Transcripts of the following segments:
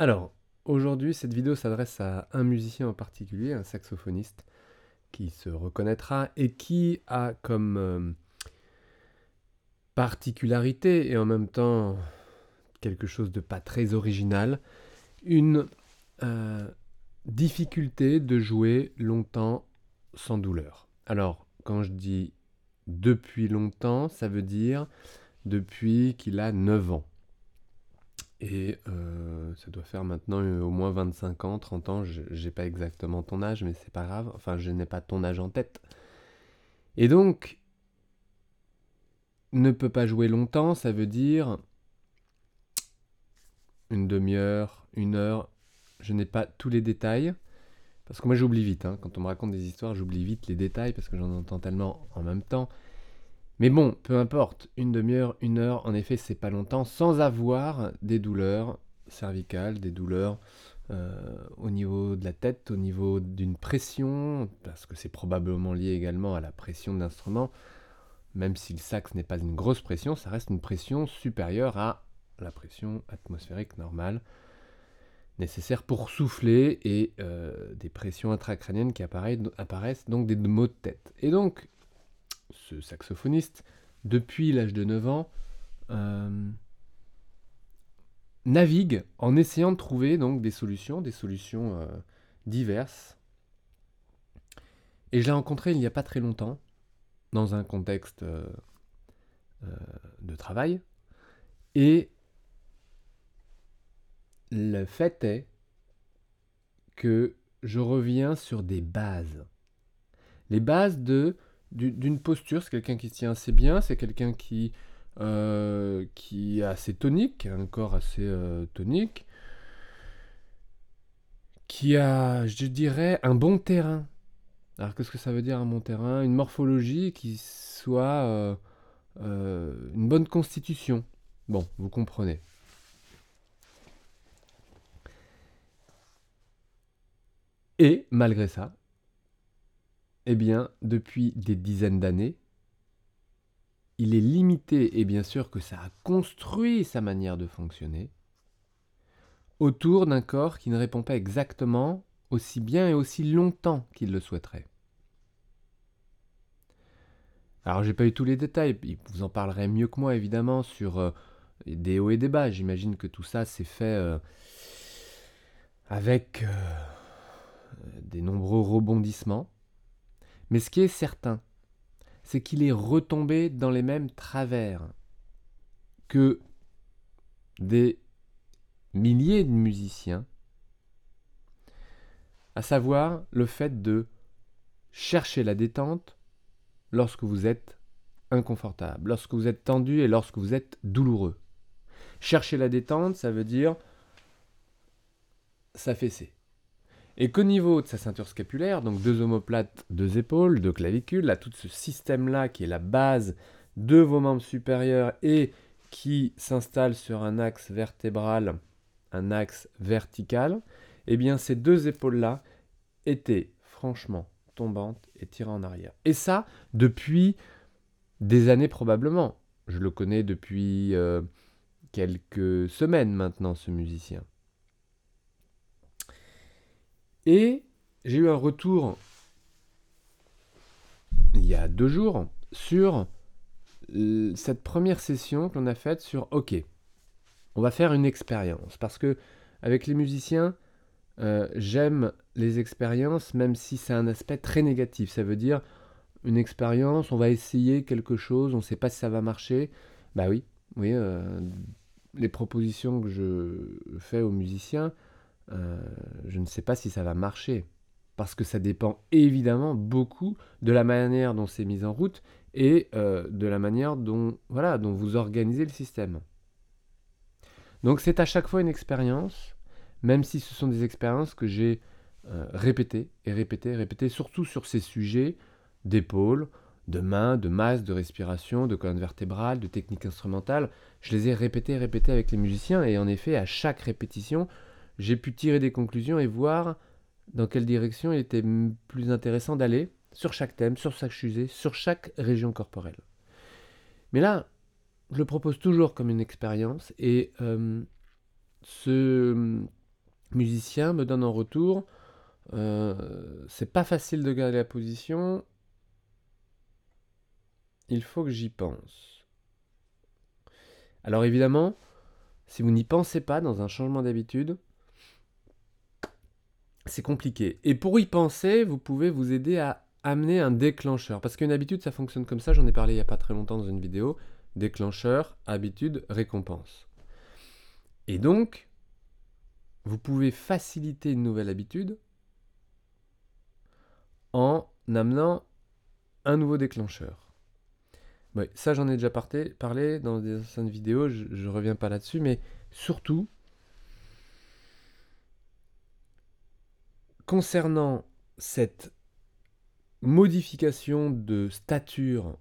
Alors, aujourd'hui, cette vidéo s'adresse à un musicien en particulier, un saxophoniste, qui se reconnaîtra et qui a comme euh, particularité et en même temps quelque chose de pas très original, une euh, difficulté de jouer longtemps sans douleur. Alors, quand je dis depuis longtemps, ça veut dire depuis qu'il a 9 ans. Et euh, ça doit faire maintenant euh, au moins 25 ans, 30 ans, je n'ai pas exactement ton âge, mais c'est pas grave, enfin je n'ai pas ton âge en tête. Et donc, ne peut pas jouer longtemps, ça veut dire une demi-heure, une heure, je n'ai pas tous les détails, parce que moi j'oublie vite, hein. quand on me raconte des histoires, j'oublie vite les détails, parce que j'en entends tellement en même temps. Mais bon, peu importe, une demi-heure, une heure, en effet, c'est pas longtemps, sans avoir des douleurs cervicales, des douleurs euh, au niveau de la tête, au niveau d'une pression, parce que c'est probablement lié également à la pression de l'instrument. Même si le sax n'est pas une grosse pression, ça reste une pression supérieure à la pression atmosphérique normale nécessaire pour souffler et euh, des pressions intracrâniennes qui apparaissent, donc des maux de tête. Et donc, ce saxophoniste, depuis l'âge de 9 ans, euh, navigue en essayant de trouver donc des solutions, des solutions euh, diverses. Et je l'ai rencontré il n'y a pas très longtemps, dans un contexte euh, de travail. Et le fait est que je reviens sur des bases. Les bases de d'une posture, c'est quelqu'un qui se tient assez bien, c'est quelqu'un qui, euh, qui est assez tonique, un corps assez euh, tonique, qui a, je dirais, un bon terrain. Alors qu'est-ce que ça veut dire un bon terrain? Une morphologie qui soit euh, une bonne constitution. Bon, vous comprenez. Et malgré ça, eh bien, depuis des dizaines d'années, il est limité, et bien sûr que ça a construit sa manière de fonctionner, autour d'un corps qui ne répond pas exactement aussi bien et aussi longtemps qu'il le souhaiterait. Alors j'ai pas eu tous les détails, vous en parlerez mieux que moi évidemment sur euh, des hauts et des bas. J'imagine que tout ça s'est fait euh, avec euh, des nombreux rebondissements. Mais ce qui est certain, c'est qu'il est retombé dans les mêmes travers que des milliers de musiciens, à savoir le fait de chercher la détente lorsque vous êtes inconfortable, lorsque vous êtes tendu et lorsque vous êtes douloureux. Chercher la détente, ça veut dire s'affaisser et qu'au niveau de sa ceinture scapulaire, donc deux omoplates, deux épaules, deux clavicules, là, tout ce système-là qui est la base de vos membres supérieurs et qui s'installe sur un axe vertébral, un axe vertical, eh bien ces deux épaules-là étaient franchement tombantes et tirées en arrière. Et ça, depuis des années probablement. Je le connais depuis euh, quelques semaines maintenant, ce musicien. Et j'ai eu un retour il y a deux jours sur cette première session qu'on a faite sur OK, on va faire une expérience. Parce que avec les musiciens, euh, j'aime les expériences, même si c'est un aspect très négatif. Ça veut dire une expérience, on va essayer quelque chose, on ne sait pas si ça va marcher. Bah oui, oui, euh, les propositions que je fais aux musiciens, euh, je ne sais pas si ça va marcher. Parce que ça dépend évidemment beaucoup de la manière dont c'est mis en route et euh, de la manière dont, voilà, dont vous organisez le système. Donc c'est à chaque fois une expérience, même si ce sont des expériences que j'ai euh, répétées et répétées et répétées, surtout sur ces sujets d'épaule, de main, de masse, de respiration, de colonne vertébrale, de technique instrumentale. Je les ai répétées et répétées avec les musiciens et en effet, à chaque répétition, j'ai pu tirer des conclusions et voir dans quelle direction il était plus intéressant d'aller sur chaque thème, sur chaque sujet, sur chaque région corporelle. Mais là, je le propose toujours comme une expérience et ce, musiciens me donnent en retour euh, c'est pas facile de garder la position. Il faut que j'y pense. Alors évidemment, si vous n'y pensez pas dans un changement d'habitude, c'est compliqué. Et pour y penser, vous pouvez vous aider à amener un déclencheur. Parce qu'une habitude, ça fonctionne comme ça, j'en ai parlé il n'y a pas très longtemps dans une vidéo. Déclencheur, habitude, récompense. Et donc, vous pouvez faciliter une nouvelle habitude en amenant un nouveau déclencheur. ça, j'en ai déjà parlé dans des anciennes vidéos, je ne reviens pas là-dessus, mais surtout, concernant cette modification de stature,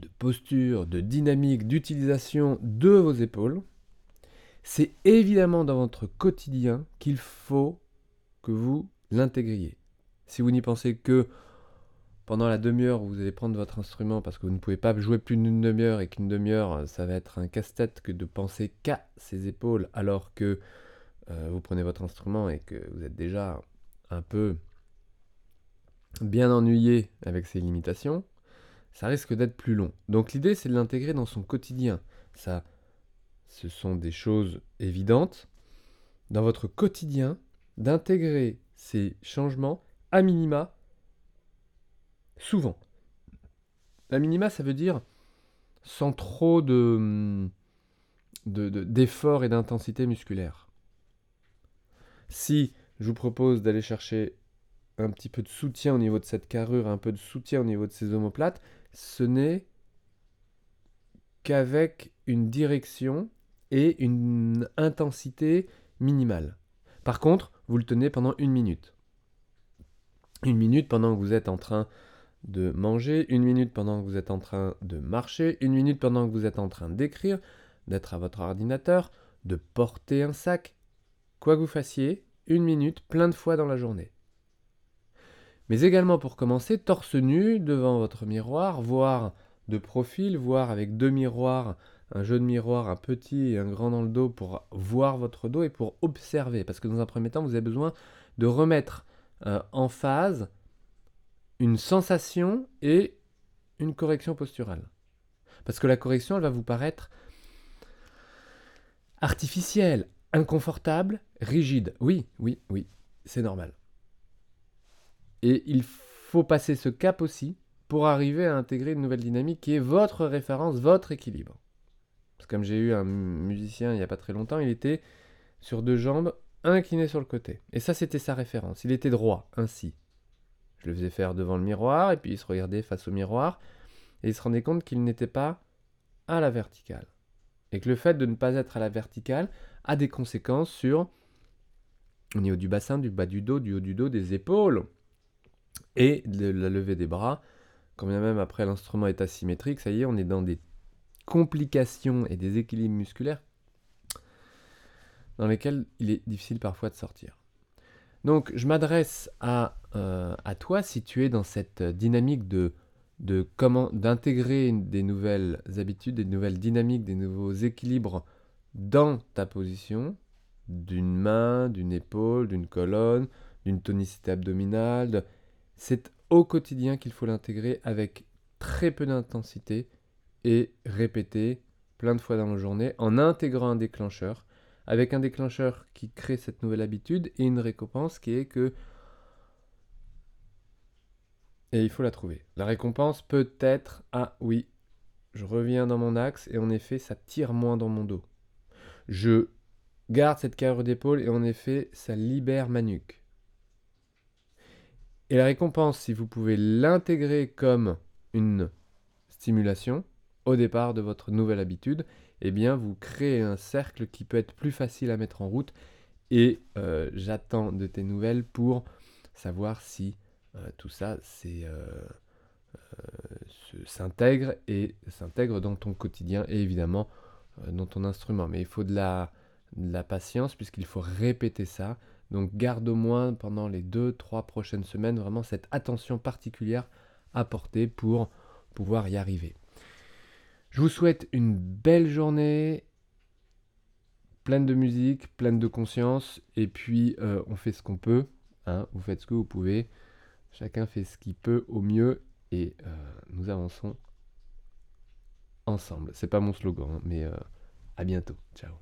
de posture, de dynamique, d'utilisation de vos épaules, c'est évidemment dans votre quotidien qu'il faut que vous l'intégriez. Si vous n'y pensez que pendant la demi-heure où vous allez prendre votre instrument parce que vous ne pouvez pas jouer plus d'une demi-heure et qu'une demi-heure ça va être un casse-tête que de penser qu'à ses épaules alors que euh, vous prenez votre instrument et que vous êtes déjà un peu bien ennuyé avec ses limitations, ça risque d'être plus long. Donc l'idée c'est de l'intégrer dans son quotidien. Ça, ce sont des choses évidentes. Dans votre quotidien, d'intégrer ces changements à minima souvent. À minima, ça veut dire sans trop de, et d'intensité musculaire. Si je vous propose d'aller chercher un petit peu de soutien au niveau de cette carrure, un peu de soutien au niveau de ces omoplates, ce n'est qu'avec une direction et une intensité minimale. Par contre, vous le tenez pendant une minute. Une minute pendant que vous êtes en train de manger, une minute pendant que vous êtes en train de marcher, une minute pendant que vous êtes en train d'écrire, d'être à votre ordinateur, de porter un sac. Quoi que vous fassiez, une minute plein de fois dans la journée. Mais également pour commencer, torse nu devant votre miroir, voire de profil, voire avec deux miroirs un jeu de miroir, un petit et un grand dans le dos pour voir votre dos et pour observer. Parce que dans un premier temps, vous avez besoin de remettre euh, en phase une sensation et une correction posturale. Parce que la correction, elle va vous paraître artificielle, inconfortable, rigide. Oui, oui, oui, c'est normal. Et il faut passer ce cap aussi pour arriver à intégrer une nouvelle dynamique qui est votre référence, votre équilibre comme j'ai eu un musicien il n'y a pas très longtemps, il était sur deux jambes, incliné sur le côté. Et ça, c'était sa référence. Il était droit, ainsi. Je le faisais faire devant le miroir, et puis il se regardait face au miroir, et il se rendait compte qu'il n'était pas à la verticale. Et que le fait de ne pas être à la verticale a des conséquences sur au niveau du bassin, du bas du dos, du haut du dos, des épaules, et de la levée des bras. Quand bien même après l'instrument est asymétrique, ça y est, on est dans des complications et des équilibres musculaires dans lesquels il est difficile parfois de sortir. Donc je m'adresse à, euh, toi si tu es dans cette dynamique de comment d'intégrer des nouvelles habitudes, des nouvelles dynamiques, des nouveaux équilibres dans ta position, d'une main, d'une épaule, d'une colonne, d'une tonicité abdominale. C'est au quotidien qu'il faut l'intégrer avec très peu d'intensité et répéter plein de fois dans la journée en intégrant un déclencheur, avec un déclencheur qui crée cette nouvelle habitude et une récompense qui est que... Et il faut la trouver. La récompense peut être, ah oui, je reviens dans mon axe et en effet ça tire moins dans mon dos. Je garde cette carrure d'épaule et en effet ça libère ma nuque. Et la récompense, si vous pouvez l'intégrer comme une stimulation, au départ de votre nouvelle habitude, eh bien vous créez un cercle qui peut être plus facile à mettre en route et euh, j'attends de tes nouvelles pour savoir si euh, tout ça euh, s'intègre et s'intègre dans ton quotidien et évidemment euh, dans ton instrument. Mais il faut de la, patience puisqu'il faut répéter ça. Donc garde au moins pendant les 2-3 prochaines semaines vraiment cette attention particulière apportée pour pouvoir y arriver. Je vous souhaite une belle journée, pleine de musique, pleine de conscience, et puis euh, on fait ce qu'on peut, hein. vous faites ce que vous pouvez, chacun fait ce qu'il peut au mieux, et euh, nous avançons ensemble. C'est pas mon slogan, hein, mais euh, à bientôt. Ciao.